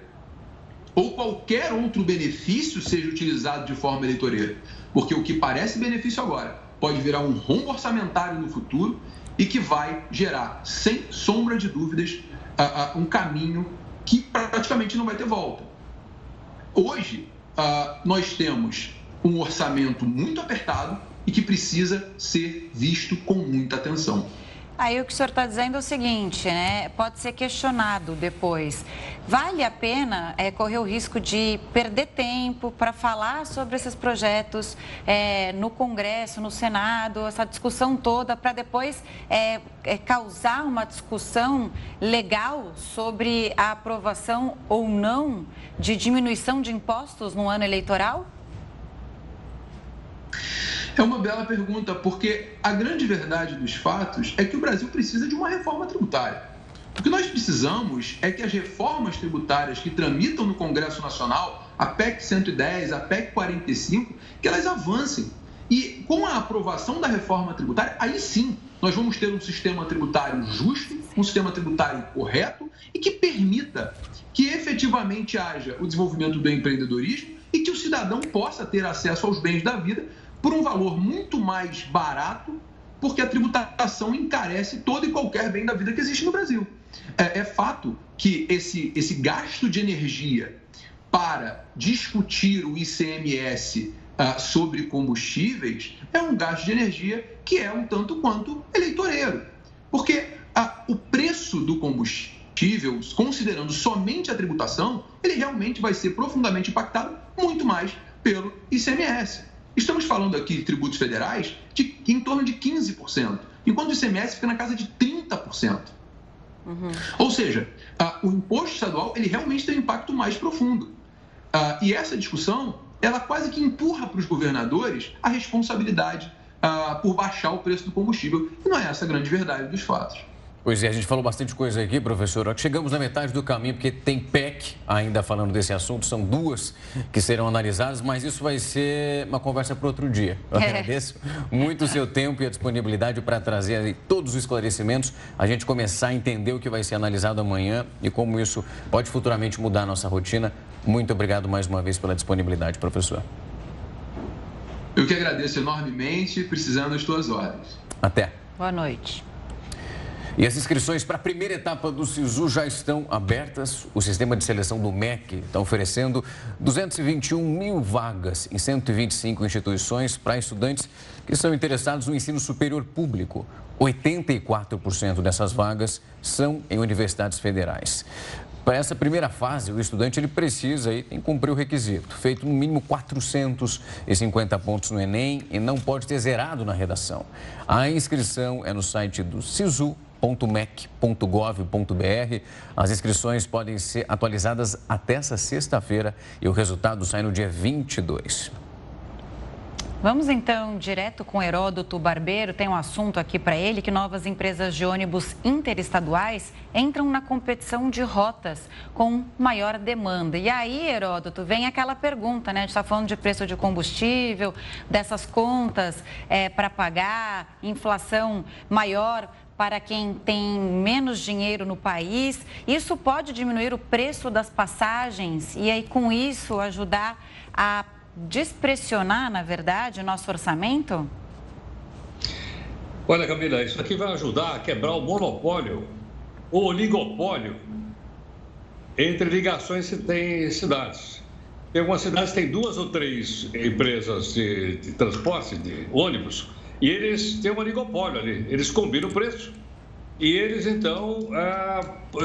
I: Ou qualquer outro benefício seja utilizado de forma eleitoreira. Porque o que parece benefício agora pode virar um rombo orçamentário no futuro e que vai gerar, sem sombra de dúvidas, um caminho que praticamente não vai ter volta. Hoje, uh, nós temos um orçamento muito apertado e que precisa ser visto com muita atenção.
A: Aí o que o senhor está dizendo é o seguinte, né? Pode ser questionado depois. Vale a pena é, correr o risco de perder tempo para falar sobre esses projetos é, no Congresso, no Senado, essa discussão toda, para depois é, é, causar uma discussão legal sobre a aprovação ou não de diminuição de impostos no ano eleitoral?
I: É uma bela pergunta, porque a grande verdade dos fatos é que o Brasil precisa de uma reforma tributária. O que nós precisamos é que as reformas tributárias que tramitam no Congresso Nacional, a PEC 110, a PEC 45, que elas avancem. E com a aprovação da reforma tributária, aí sim nós vamos ter um sistema tributário justo, um sistema tributário correto e que permita que efetivamente haja o desenvolvimento do empreendedorismo e que o cidadão possa ter acesso aos bens da vida por um valor muito mais barato, porque a tributação encarece todo e qualquer bem da vida que existe no Brasil. É, é fato que esse, esse gasto de energia para discutir o ICMS ah, sobre combustíveis é um gasto de energia que é um tanto quanto eleitoreiro. Porque uh, o preço do combustível, considerando somente a tributação, ele realmente vai ser profundamente impactado muito mais pelo ICMS. Estamos falando aqui de tributos federais de em torno de 15%. enquanto o ICMS fica na casa de 30%. Uhum. Ou seja, uh, o imposto estadual ele realmente tem um impacto mais profundo. Uh, e essa discussão ela quase que empurra para os governadores a responsabilidade uh, por baixar o preço do combustível. E não é essa a grande verdade dos fatos.
B: Pois é, a gente falou bastante coisa aqui, professor. Chegamos na metade do caminho, porque tem PEC ainda falando desse assunto, são duas que serão analisadas, mas isso vai ser uma conversa para outro dia. Eu é. agradeço muito o seu tempo e a disponibilidade para trazer todos os esclarecimentos, a gente começar a entender o que vai ser analisado amanhã e como isso pode futuramente mudar a nossa rotina. Muito obrigado mais uma vez pela disponibilidade, professor.
I: Eu que agradeço enormemente, precisando das tuas ordens.
B: Até.
A: Boa noite.
B: E as inscrições para a primeira etapa do SISU já estão abertas. O sistema de seleção do MEC está oferecendo 221 mil vagas em 125 instituições para estudantes que são interessados no ensino superior público. 84% dessas vagas são em universidades federais. Para essa primeira fase, o estudante ele precisa que cumprir o requisito, feito no mínimo 450 pontos no Enem e não pode ter zerado na redação. A inscrição é no site do SISU www.mec.gov.br. As inscrições podem ser atualizadas até essa sexta-feira e o resultado sai no dia 22.
A: Vamos então direto com Heródoto Barbeiro. Tem um assunto aqui para ele que novas empresas de ônibus interestaduais entram na competição de rotas com maior demanda. E aí, Heródoto, vem aquela pergunta, né? A gente está falando de preço de combustível, dessas contas é, para pagar, inflação maior para quem tem menos dinheiro no país. Isso pode diminuir o preço das passagens e aí com isso ajudar a despressionar, na verdade, o nosso orçamento?
G: Olha, Camila, isso aqui vai ajudar a quebrar o monopólio, o oligopólio entre ligações que tem cidades. Tem algumas cidades que têm duas ou três empresas de, de transporte, de ônibus, e eles têm um oligopólio ali, eles combinam o preço e eles então é,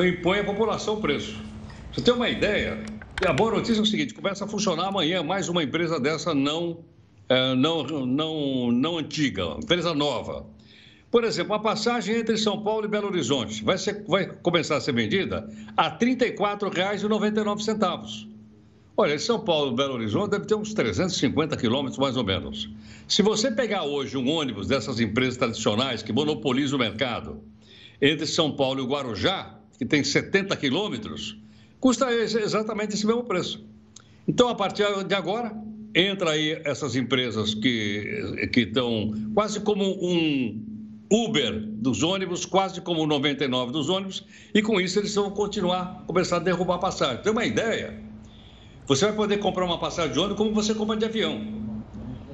G: impõem à população o preço. Você tem uma ideia? A boa notícia é o seguinte: começa a funcionar amanhã mais uma empresa dessa não, é, não, não, não antiga, empresa nova. Por exemplo, a passagem entre São Paulo e Belo Horizonte vai, ser, vai começar a ser vendida a R$ 34,99. Olha, São Paulo Belo Horizonte deve ter uns 350 quilômetros mais ou menos. Se você pegar hoje um ônibus dessas empresas tradicionais que monopolizam o mercado, entre São Paulo e Guarujá, que tem 70 quilômetros, custa exatamente esse mesmo preço. Então, a partir de agora, entra aí essas empresas que, que estão quase como um Uber dos ônibus, quase como o 99 dos ônibus, e com isso eles vão continuar, começar a derrubar a passagem. Tem uma ideia? Você vai poder comprar uma passagem de ônibus como você compra de avião.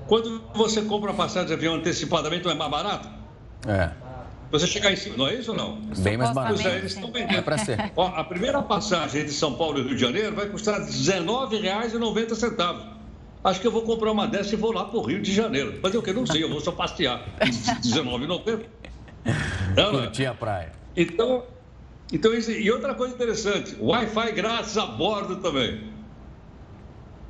G: Quando você compra uma passagem de avião antecipadamente, não é mais barato?
B: É.
G: Você chegar em cima, não é isso ou não?
B: Bem mais barato.
G: É, eles estão vendendo. É para ser. Ó, a primeira passagem entre São Paulo e Rio de Janeiro vai custar R$19,90. Acho que eu vou comprar uma dessa e vou lá para o Rio de Janeiro. Mas eu que não sei, eu vou só passear. R$19,90.
B: Curtir a praia.
G: Então, então, e outra coisa interessante, Wi-Fi grátis a bordo também.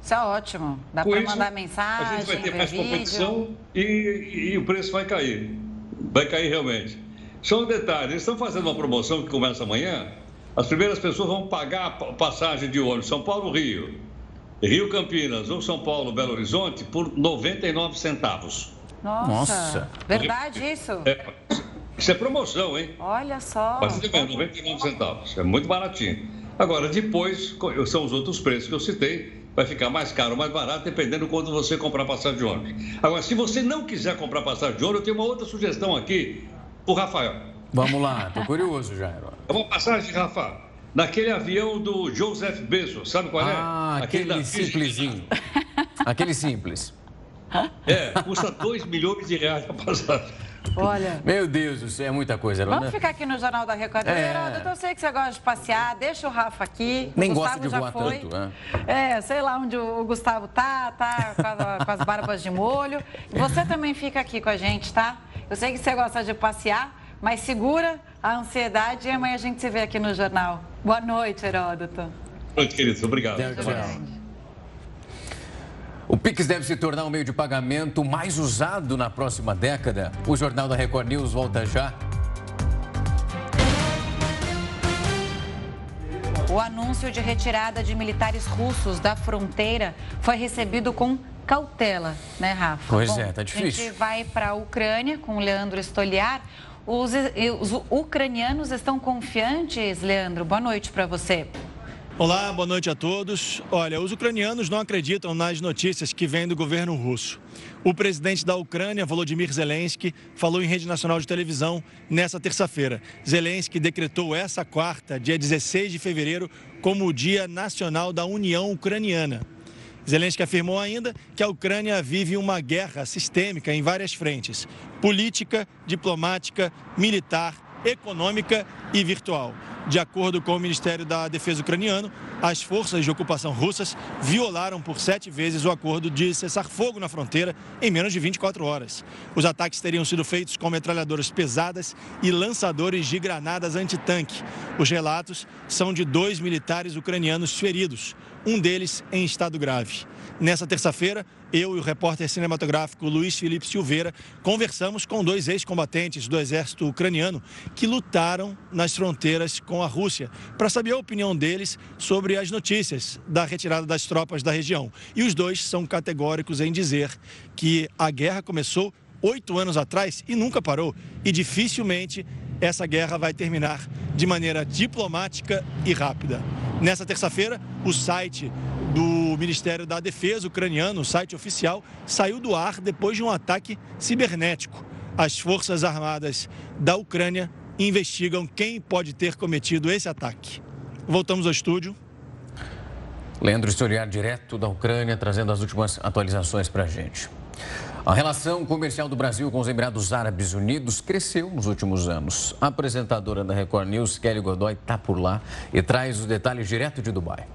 A: Isso é ótimo. Dá para mandar mensagem.
G: A gente vai ter mais vídeo. competição e, e, e o preço vai cair. Vai cair realmente. Só um detalhe, eles estão fazendo uma promoção que começa amanhã. As primeiras pessoas vão pagar a passagem de ônibus São Paulo-Rio, Rio-Campinas ou São Paulo-Belo Horizonte por 99 centavos.
A: Nossa, Nossa. verdade isso? É,
G: isso é promoção, hein?
A: Olha só.
G: Mas, 99 centavos, é muito baratinho. Agora, depois, são os outros preços que eu citei, vai ficar mais caro ou mais barato, dependendo quando você comprar passagem de ônibus. Agora, se você não quiser comprar passagem de ônibus, eu tenho uma outra sugestão aqui o Rafael.
B: Vamos lá, estou curioso já.
G: É uma passagem, Rafa, naquele avião do Joseph Bezos, sabe qual é?
B: Ah, aquele, aquele simplesinho. aquele simples.
G: É, custa 2 milhões de reais a passagem.
A: Olha.
B: Meu Deus, isso é muita coisa,
A: Vamos ficar aqui no Jornal da Record. É... Heródoto, eu sei que você gosta de passear, deixa o Rafa aqui.
B: Nem
A: gosta
B: de voar foi. tanto,
A: é. É, sei lá onde o Gustavo tá, tá com, a, com as barbas de molho. Você também fica aqui com a gente, tá? Eu sei que você gosta de passear, mas segura a ansiedade e amanhã a gente se vê aqui no jornal. Boa noite, Heródoto. Boa
G: noite, querido. Obrigado.
B: Tchau, tchau. O Pix deve se tornar um meio de pagamento mais usado na próxima década. O Jornal da Record News volta já.
A: O anúncio de retirada de militares russos da fronteira foi recebido com cautela, né, Rafa?
B: Pois Bom, é, tá difícil.
A: A gente vai para a Ucrânia com o Leandro Stoliar. Os, os ucranianos estão confiantes, Leandro? Boa noite para você.
J: Olá, boa noite a todos. Olha, os ucranianos não acreditam nas notícias que vêm do governo russo. O presidente da Ucrânia, Volodymyr Zelensky, falou em rede nacional de televisão nessa terça-feira. Zelensky decretou essa quarta, dia 16 de fevereiro, como o Dia Nacional da União Ucraniana. Zelensky afirmou ainda que a Ucrânia vive uma guerra sistêmica em várias frentes: política, diplomática, militar, econômica e virtual. De acordo com o Ministério da Defesa ucraniano, as forças de ocupação russas violaram por sete vezes o acordo de cessar fogo na fronteira em menos de 24 horas. Os ataques teriam sido feitos com metralhadoras pesadas e lançadores de granadas antitanque. Os relatos são de dois militares ucranianos feridos, um deles em estado grave. Nessa terça-feira, eu e o repórter cinematográfico Luiz Felipe Silveira conversamos com dois ex-combatentes do exército ucraniano que lutaram nas fronteiras com a Rússia para saber a opinião deles sobre as notícias da retirada das tropas da região. E os dois são categóricos em dizer que a guerra começou oito anos atrás e nunca parou. E dificilmente essa guerra vai terminar de maneira diplomática e rápida. Nessa terça-feira, o site do Ministério da Defesa ucraniano, o site oficial, saiu do ar depois de um ataque cibernético. As Forças Armadas da Ucrânia investigam quem pode ter cometido esse ataque. Voltamos ao estúdio.
B: Leandro Historiar, direto da Ucrânia, trazendo as últimas atualizações para a gente. A relação comercial do Brasil com os Emirados Árabes Unidos cresceu nos últimos anos. A apresentadora da Record News, Kelly Godoy, está por lá e traz os detalhes direto de Dubai.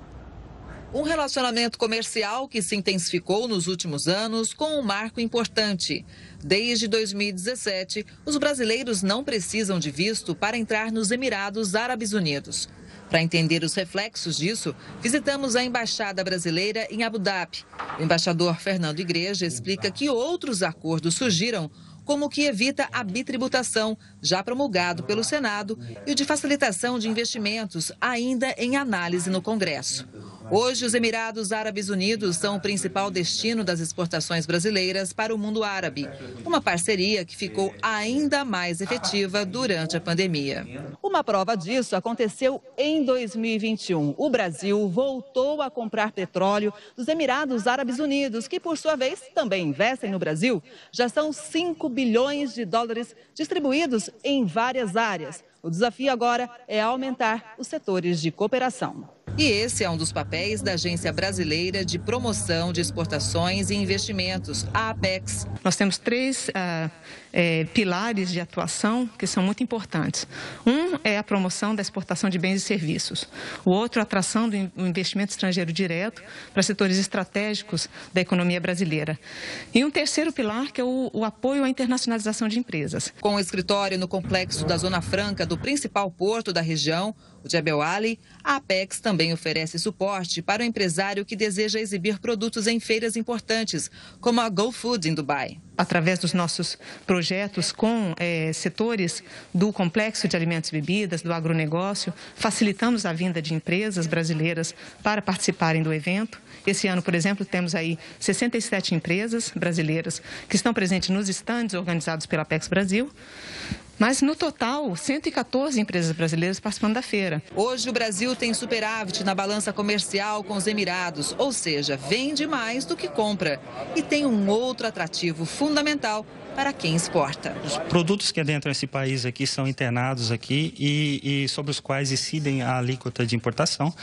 K: Um relacionamento comercial que se intensificou nos últimos anos com um marco importante. Desde 2017, os brasileiros não precisam de visto para entrar nos Emirados Árabes Unidos. Para entender os reflexos disso, visitamos a Embaixada Brasileira em Abu Dhabi. O embaixador Fernando Igreja explica que outros acordos surgiram como o que evita a bitributação, já promulgado pelo Senado, e o de facilitação de investimentos, ainda em análise no Congresso. Hoje, os Emirados Árabes Unidos são o principal destino das exportações brasileiras para o mundo árabe. Uma parceria que ficou ainda mais efetiva durante a pandemia. Uma prova disso aconteceu em 2021. O Brasil voltou a comprar petróleo dos Emirados Árabes Unidos, que, por sua vez, também investem no Brasil. Já são 5 bilhões de dólares distribuídos em várias áreas. O desafio agora é aumentar os setores de cooperação. E esse é um dos papéis da Agência Brasileira de Promoção de Exportações e Investimentos, a APEX.
L: Nós temos três uh, é, pilares de atuação que são muito importantes. Um é a promoção da exportação de bens e serviços. O outro, a atração do investimento estrangeiro direto para setores estratégicos da economia brasileira. E um terceiro pilar, que é o, o apoio à internacionalização de empresas.
K: Com o escritório no complexo da Zona Franca do principal porto da região, o Jebel Ali, a Apex também oferece suporte para o empresário que deseja exibir produtos em feiras importantes, como a GoFood em Dubai
L: através dos nossos projetos com é, setores do complexo de alimentos e bebidas, do agronegócio, facilitamos a vinda de empresas brasileiras para participarem do evento. Esse ano, por exemplo, temos aí 67 empresas brasileiras que estão presentes nos estandes organizados pela Apex Brasil. Mas, no total, 114 empresas brasileiras participando da feira.
K: Hoje, o Brasil tem superávit na balança comercial com os Emirados, ou seja, vende mais do que compra. E tem um outro atrativo fundamental para quem exporta.
M: Os produtos que adentram esse país aqui são internados aqui e, e sobre os quais incidem a alíquota de importação,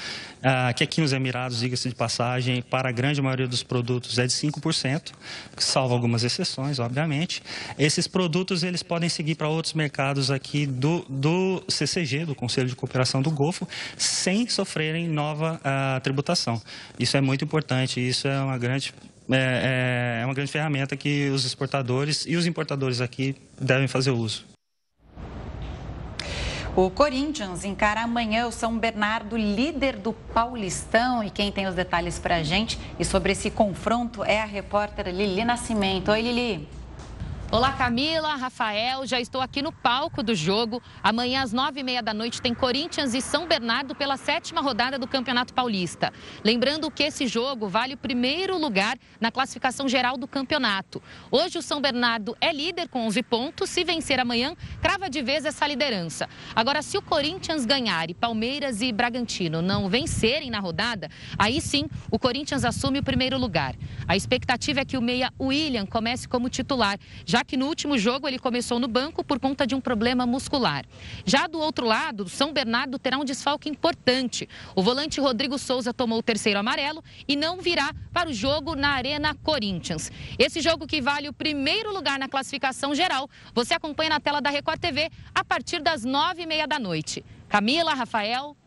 M: ah, que aqui nos Emirados, diga-se de passagem, para a grande maioria dos produtos é de 5%, salvo algumas exceções, obviamente. Esses produtos eles podem seguir para outros mercados aqui do, do CCG, do Conselho de Cooperação do Golfo, sem sofrerem nova ah, tributação. Isso é muito importante, isso é uma grande é, é, é uma grande ferramenta que os exportadores e os importadores aqui devem fazer uso.
A: O Corinthians encara amanhã o São Bernardo, líder do Paulistão. E quem tem os detalhes para a gente e sobre esse confronto é a repórter Lili Nascimento. Oi, Lili.
N: Olá, Camila, Rafael, já estou aqui no palco do jogo. Amanhã, às nove e meia da noite, tem Corinthians e São Bernardo pela sétima rodada do Campeonato Paulista. Lembrando que esse jogo vale o primeiro lugar na classificação geral do campeonato. Hoje, o São Bernardo é líder com 11 pontos. Se vencer amanhã, crava de vez essa liderança. Agora, se o Corinthians ganhar e Palmeiras e Bragantino não vencerem na rodada, aí sim o Corinthians assume o primeiro lugar. A expectativa é que o meia William comece como titular, já que no último jogo ele começou no banco por conta de um problema muscular. Já do outro lado, São Bernardo terá um desfalque importante. O volante Rodrigo Souza tomou o terceiro amarelo e não virá para o jogo na Arena Corinthians. Esse jogo que vale o primeiro lugar na classificação geral, você acompanha na tela da Record TV a partir das nove e meia da noite. Camila, Rafael,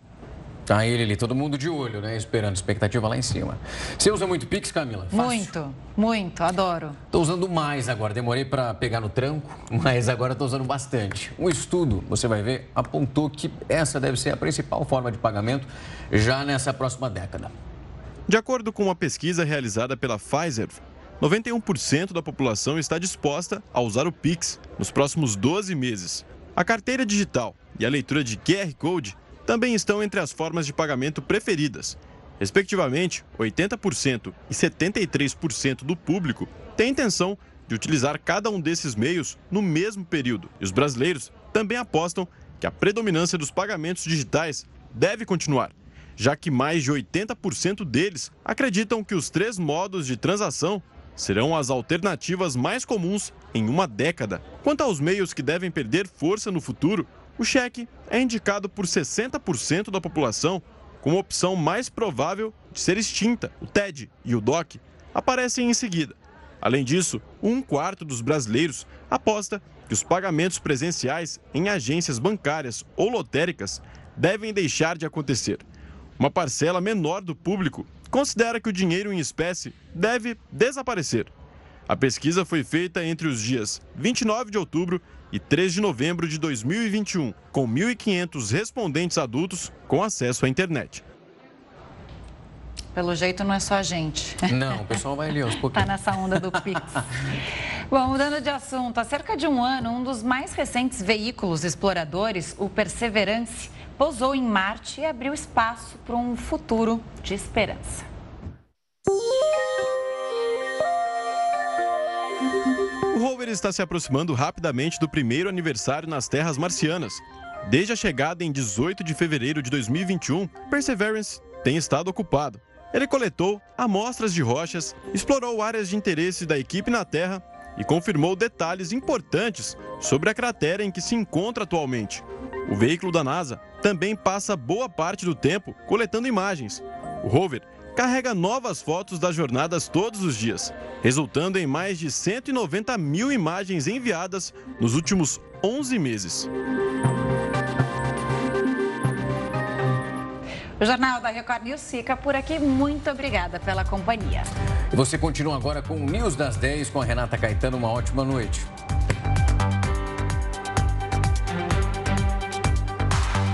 B: Tá ele ali, todo mundo de olho, né? Esperando, expectativa lá em cima. Você usa muito Pix, Camila?
A: Fácil. Muito, muito, adoro.
B: Tô usando mais agora, demorei para pegar no tranco, mas agora tô usando bastante. Um estudo, você vai ver, apontou que essa deve ser a principal forma de pagamento já nessa próxima década.
H: De acordo com uma pesquisa realizada pela Pfizer, 91% da população está disposta a usar o Pix nos próximos 12 meses. A carteira digital e a leitura de QR Code também estão entre as formas de pagamento preferidas. Respectivamente, 80% e 73% do público tem intenção de utilizar cada um desses meios no mesmo período. E os brasileiros também apostam que a predominância dos pagamentos digitais deve continuar, já que mais de 80% deles acreditam que os três modos de transação serão as alternativas mais comuns em uma década. Quanto aos meios que devem perder força no futuro, o cheque é indicado por 60% da população como opção mais provável de ser extinta. O TED e o DOC aparecem em seguida. Além disso, um quarto dos brasileiros aposta que os pagamentos presenciais em agências bancárias ou lotéricas devem deixar de acontecer. Uma parcela menor do público considera que o dinheiro em espécie deve desaparecer. A pesquisa foi feita entre os dias 29 de outubro e 3 de novembro de 2021, com 1.500 respondentes adultos com acesso à internet.
A: Pelo jeito não é só a gente.
B: Não, o pessoal vai ali aos pouquinhos.
A: Está nessa onda do Pix. Bom, mudando de assunto, há cerca de um ano, um dos mais recentes veículos exploradores, o Perseverance, pousou em Marte e abriu espaço para um futuro de esperança.
H: O rover está se aproximando rapidamente do primeiro aniversário nas terras marcianas. Desde a chegada em 18 de fevereiro de 2021, Perseverance tem estado ocupado. Ele coletou amostras de rochas, explorou áreas de interesse da equipe na Terra e confirmou detalhes importantes sobre a cratera em que se encontra atualmente. O veículo da NASA também passa boa parte do tempo coletando imagens. O rover carrega novas fotos das jornadas todos os dias, resultando em mais de 190 mil imagens enviadas nos últimos 11 meses.
A: O Jornal da Record News fica por aqui. Muito obrigada pela companhia.
B: Você continua agora com o News das 10 com a Renata Caetano. Uma ótima noite.